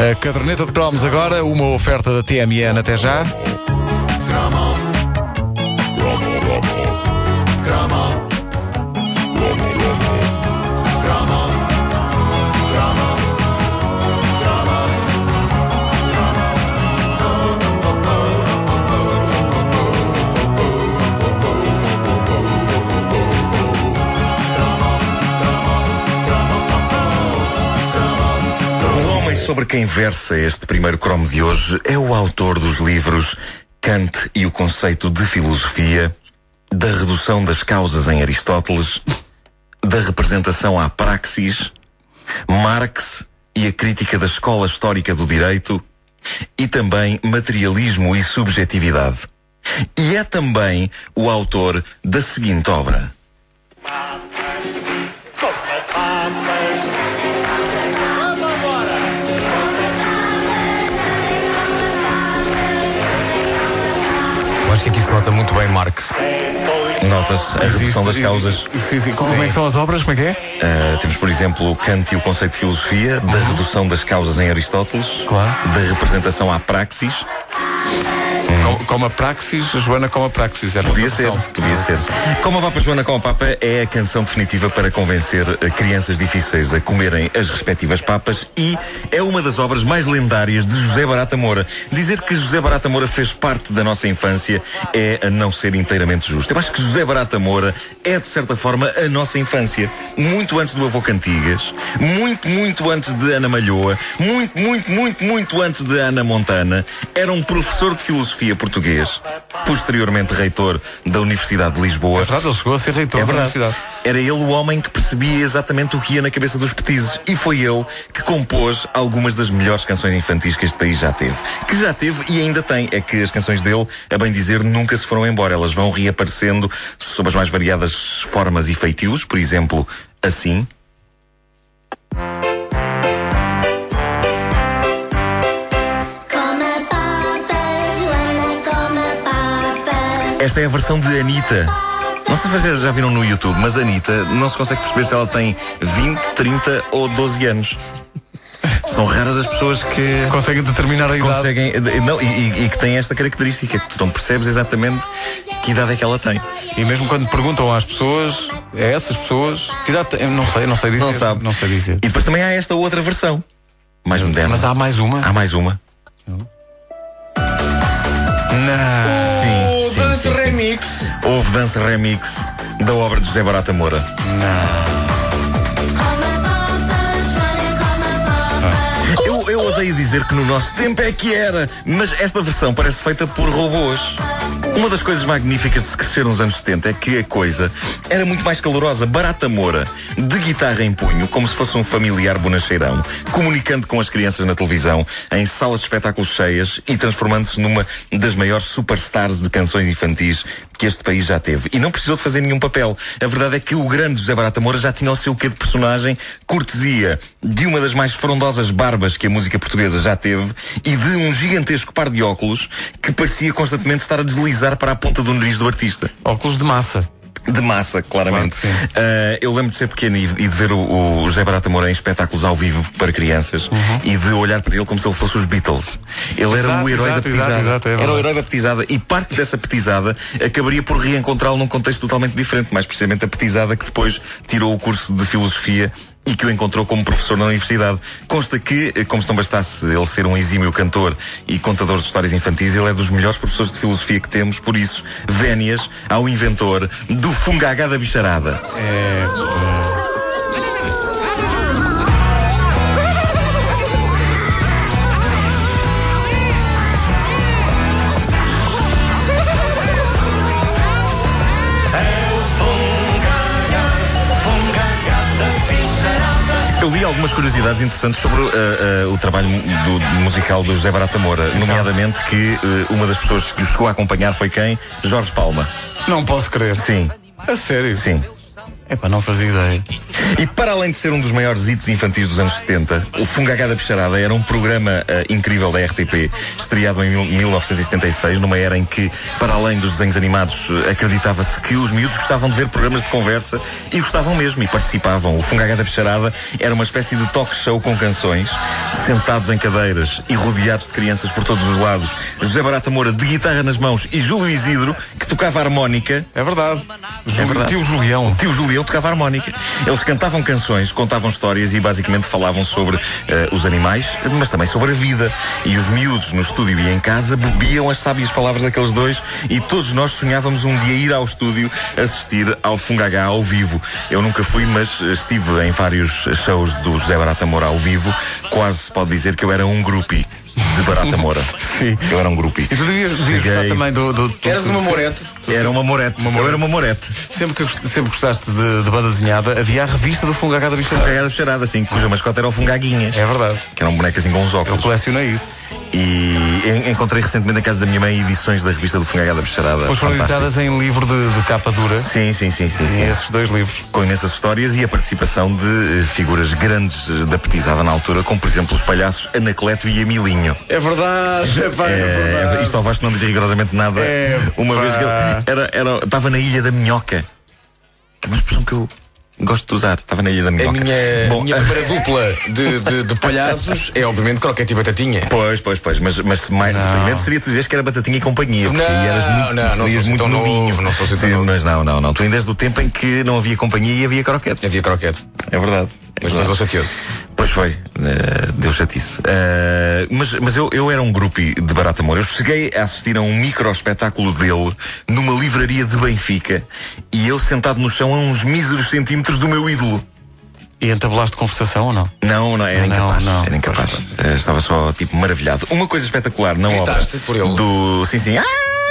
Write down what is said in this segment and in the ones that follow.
A caderneta de cromos agora, uma oferta da TMN até já. Sobre quem versa este primeiro cromo de hoje é o autor dos livros Kant e o conceito de filosofia, da redução das causas em Aristóteles, da representação à praxis, Marx e a crítica da escola histórica do direito e também materialismo e subjetividade. E é também o autor da seguinte obra. Eu acho que aqui se nota muito bem Marx. Nota-se a redução das causas. Sim, sim. Como é que são as obras? Como é que é? Uh, temos, por exemplo, Kant e o conceito de filosofia, da redução das causas em Aristóteles, Claro. da representação à praxis. Com- Como a Praxis, Joana como a Praxis. Era Podia ser, podia ser. Como a Papa Joana com a Papa é a canção definitiva para convencer eh, crianças difíceis a comerem as respectivas papas e é uma das obras mais lendárias de José Barata Moura. Dizer que José Barata Moura fez parte da nossa infância é a não ser inteiramente justo. Eu acho que José Barata Moura é, de certa forma, a nossa infância. Muito antes do avô Cantigas, muito, muito antes de Ana Malhoa, muito, muito, muito, muito antes de Ana Montana. Era um professor de filosofia português, posteriormente reitor da Universidade de Lisboa. É verdade, ele chegou a ser reitor É da universidade. Era ele o homem que percebia exatamente o que ia na cabeça dos petizes. E foi ele que compôs algumas das melhores canções infantis que este país já teve. Que já teve e ainda tem. É que as canções dele, a bem dizer, nunca se foram embora. Elas vão reaparecendo sob as mais variadas formas e feitios. Por exemplo, assim. Esta é a versão de Anitta. Não sei se vocês já viram no YouTube, mas Anitta não se consegue perceber se ela tem 20, 30 ou 12 anos. São raras as pessoas que. Conseguem determinar a idade. conseguem. Não, e, e- que têm esta característica, que tu não percebes exatamente que idade é que ela tem. E mesmo quando perguntam às pessoas, a essas pessoas, que idade tem? Eu não sei, não sei dizer. Não sabe. Não sei dizer. E depois também há esta outra versão, mais moderna. Mas há mais uma? Há mais uma. Não. Sim, Dance sim. Remix. Houve dança remix da obra de José Barata Moura. Papas. Eu, eu odeio dizer que no nosso tempo é que era, mas esta versão parece feita por robôs. Uma das coisas magníficas de se crescer nos anos 70 é que a coisa era muito mais calorosa. Barata Moura, de guitarra em punho, como se fosse um familiar bonacheirão, comunicando com as crianças na televisão, em salas de espetáculos cheias e transformando-se numa das maiores superstars de canções infantis que este país já teve. E não precisou de fazer nenhum papel. A verdade é que o grande José Barata Moura já tinha o seu quê de personagem, cortesia de uma das mais frondosas barbas que a música portuguesa já teve e de um gigantesco par de óculos que parecia constantemente estar a deslizar para a ponta do nariz do artista. Óculos de massa. De massa, claramente. Claro. Ah, eu lembro de ser pequeno e, e de ver o, o José Barata Moura em espetáculos ao vivo para crianças e de olhar para ele como se ele fosse os Beatles. Ele era Exato, o herói exato, da petizada. exato, é era o herói da petizada e parte dessa petizada acabaria por reencontrá-lo num contexto totalmente diferente, mais precisamente a petizada que depois tirou o curso de filosofia e que o encontrou como professor na universidade. Consta que, eh, como se não bastasse ele ser um exímio cantor e contador de histórias infantis, ele é dos melhores professores de filosofia que temos, por isso, vénias ao inventor do fungagá da bicharada. Eu li algumas curiosidades interessantes sobre uh, uh, o trabalho do, musical do José Barata Moura, nomeadamente que uh, uma das pessoas que o chegou a acompanhar foi quem? Jorge Palma. Não posso crer. Sim, A sério? sim. Epá, não fazia ideia. E para além de ser um dos maiores hits infantis dos anos 70, o Fungagá da Bicharada era um programa eh, incrível da RTP, estreado em mil- 1976, numa era em que, para além dos desenhos animados, eh, acreditava-se que os miúdos gostavam de ver programas de conversa e gostavam mesmo e participavam. O Fungagá da Bicharada era uma espécie de talk show com canções, sentados em cadeiras e rodeados de crianças por todos os lados. José Barata Moura de guitarra nas mãos e Júlio Isidro, que tocava harmónica, É verdade. Ju- verdade. Tio Julião. tio Julião tocava harmónica. Eles cantavam canções, contavam histórias e basicamente falavam sobre eh, os animais, mas também sobre a vida. E os miúdos no estúdio e em casa bebiam as sábias palavras daqueles dois e todos nós sonhávamos um dia ir ao estúdio assistir ao Fungagá ao vivo. Eu nunca fui, mas estive em vários shows do José Barata Moura ao vivo. Quase se pode dizer que eu era um groupie de Barata Moura. Sim. Eu era um groupie. E tu devias, devias gostar também do. do, do Eras uma morete. Era uma morete. Eu era uma morete. Sempre que sempre gostaste de, de banda desenhada, havia a revista do Fungagá da Bicharada. Fungagá charada, assim, cuja mascota era o Fungaguinhas. É verdade. Que era um boneco assim com uns Eu óculos. colecionei isso. E en- encontrei recentemente na casa da minha mãe edições da revista do Fungagá da Bicharada. Depois foram Fantástico. editadas em livro de, de capa dura. Sim, sim, sim, sim. E sim. esses dois livros. Com imensas histórias e a participação de eh, figuras grandes eh, da petizada na altura, como por exemplo os palhaços Anacleto e Emilinho. É verdade, é, pá, É, isto ao Vasco não diz rigorosamente nada. É, uma pá. vez que ele era, era, estava na Ilha da Minhoca. Que é uma expressão que eu gosto de usar. Estava na Ilha da A Minhoca. minha, Bom, minha primeira dupla de, de, de palhaços é obviamente croquete e batatinha. Pois, pois, pois, mas, mas mais Não. deprimente seria tu dizeres que era batatinha e companhia. porque Não, eras muito, não, não muito tão novinho. novo, não tão Sim, novo. Mas não, não, não. Tu ainda és do tempo em que não havia companhia e havia croquete. Havia croquete. É verdade. É Mas não chateoso. Pois foi, eh, deu chatice. Eh, mas mas eu, eu era um grupo de Barata Moura. Eu cheguei a assistir a um micro espetáculo dele numa livraria de Benfica e eu sentado no chão a uns míseros centímetros do meu ídolo. E entabelaste conversação ou não? Não, não, era Não, incapaz. não. Era incapaz. Eh, estava só, tipo, maravilhado. Uma coisa espetacular obra. Gritaste por ele? Do. Sim, sim. Ah,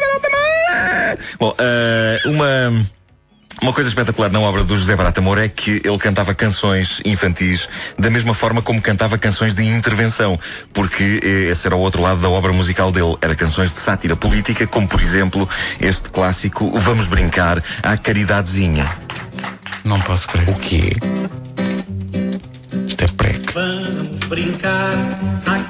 Barata Moura! Bom, eh, uma. Uma coisa espetacular na obra do José Barata Moura é que ele cantava canções infantis da mesma forma como cantava canções de intervenção, porque eh, esse era o outro lado da obra musical dele. Era canções de sátira política, como por exemplo este clássico Vamos Brincar à Caridadezinha. Não posso crer. O quê? Isto é preque. Vamos brincar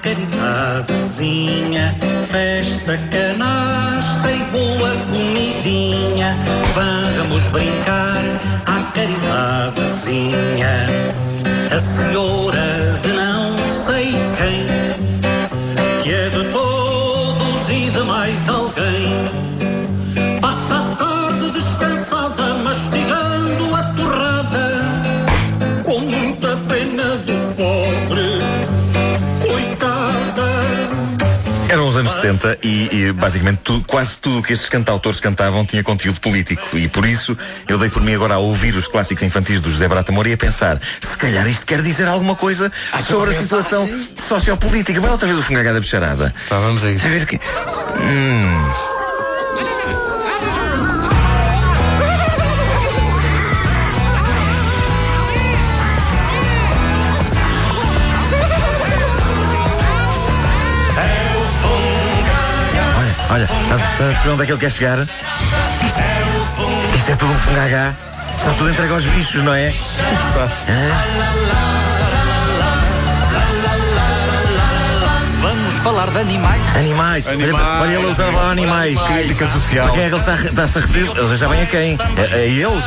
caridadezinha, festa, canasta e boa comidinha. Vamos brincar à caridadezinha, a senhora de não 70 e, e, basicamente tu- quase tudo o que estes cantautores cantavam tinha conteúdo político e por isso eu dei por mim agora a ouvir os clássicos infantis do José Barata Moura e a pensar se calhar isto quer dizer alguma coisa sobre a situação sociopolítica. Vai outra vez o fungagá da bicharada. Pá, vamos a isso. A a ver onde é que ele quer chegar? Isto é tudo um fungagá. Está tudo entregue aos bichos, não é? Vamos falar de animais. Animais. Animais. Olha, olha ele usar lá animais. Crítica social. A quem é que ele está, está-se a referir? Eles já bem a quem? A, a eles?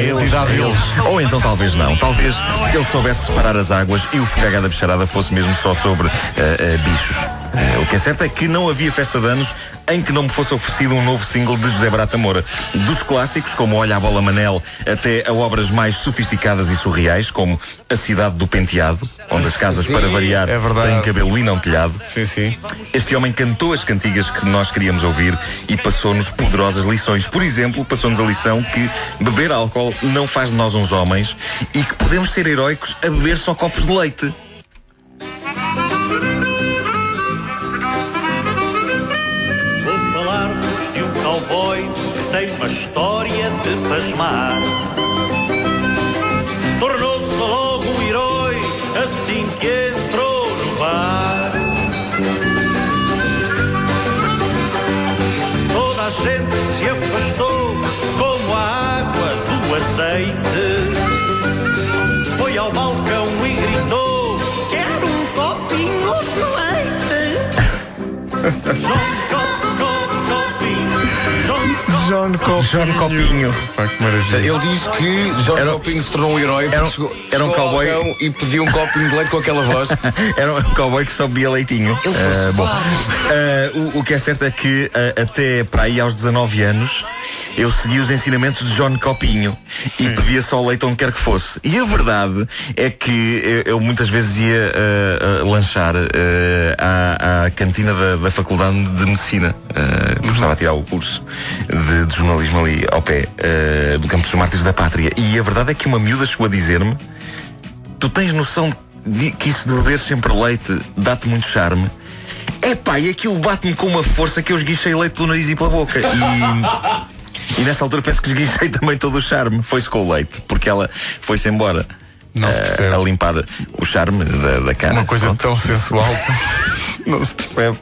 eles, entidade é deles. Ou então talvez não. Talvez ele soubesse separar as águas e o fogagá da bicharada fosse mesmo só sobre eh, eh, bichos. Eh, o que é certo é que não havia festa de anos em que não me fosse oferecido um novo single de José Barata Moura. Dos clássicos, como Olha a Bola Manel, até a obras mais sofisticadas e surreais, como A Cidade do Penteado, onde as casas, Sim, para variar, é têm cabelo e não telhado. Sim, sim. Este homem cantou as cantigas que nós queríamos ouvir e passou-nos poderosas lições. Por exemplo, passou-nos a lição que beber álcool não faz de nós uns homens e que podemos ser heróicos a beber só copos de leite. Tornou-se logo um herói assim que entrou no bar. Toda a gente se afastou como a água do azeite. John Copinho. John Copinho. Pá, que maravilha. Ele diz que John Era- Copinho se tornou um herói porque era um- chegou, era um ao cowboy. balcão e pediu um copinho de leite com aquela voz. Era um cowboy que só bebia leitinho. Ah, bom, Ah, o, o que é certo é que ah, até para aí aos 19 anos eu segui os ensinamentos de John Copinho e pedia só leite onde quer que fosse. E a verdade é que eu, eu muitas vezes ia ah, lanchar à, à cantina da, da Faculdade de Medicina. Ah, porque estava a tirar o curso de, de jornalismo ali ao pé ah, do Campo dos Mártires da Pátria. E a verdade é que uma miúda chegou a dizer-me Tu tens noção de que isso de beber sempre leite dá-te muito charme? Epá, e aquilo bate-me com uma força que eu esguichei leite pelo nariz e pela boca. E, e nessa altura penso que esguichei também todo o charme. Foi-se com o leite, porque ela foi-se embora. Não se eh, percebe. A limpar o charme da, da cara. Uma coisa Pronto. tão sensual. Não se percebe.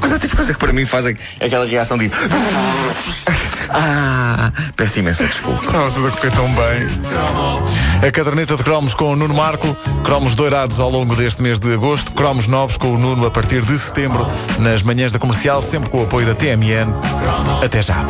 Coisa tipo coisa que para mim faz aqu- aquela reação de. Ah, peço imensa desculpa. Estava tudo a correr tão bem. A caderneta de cromos com o Nuno Marco, cromos doirados ao longo deste mês de agosto, cromos novos com o Nuno a partir de setembro, nas manhãs da comercial, sempre com o apoio da TMN. Até já.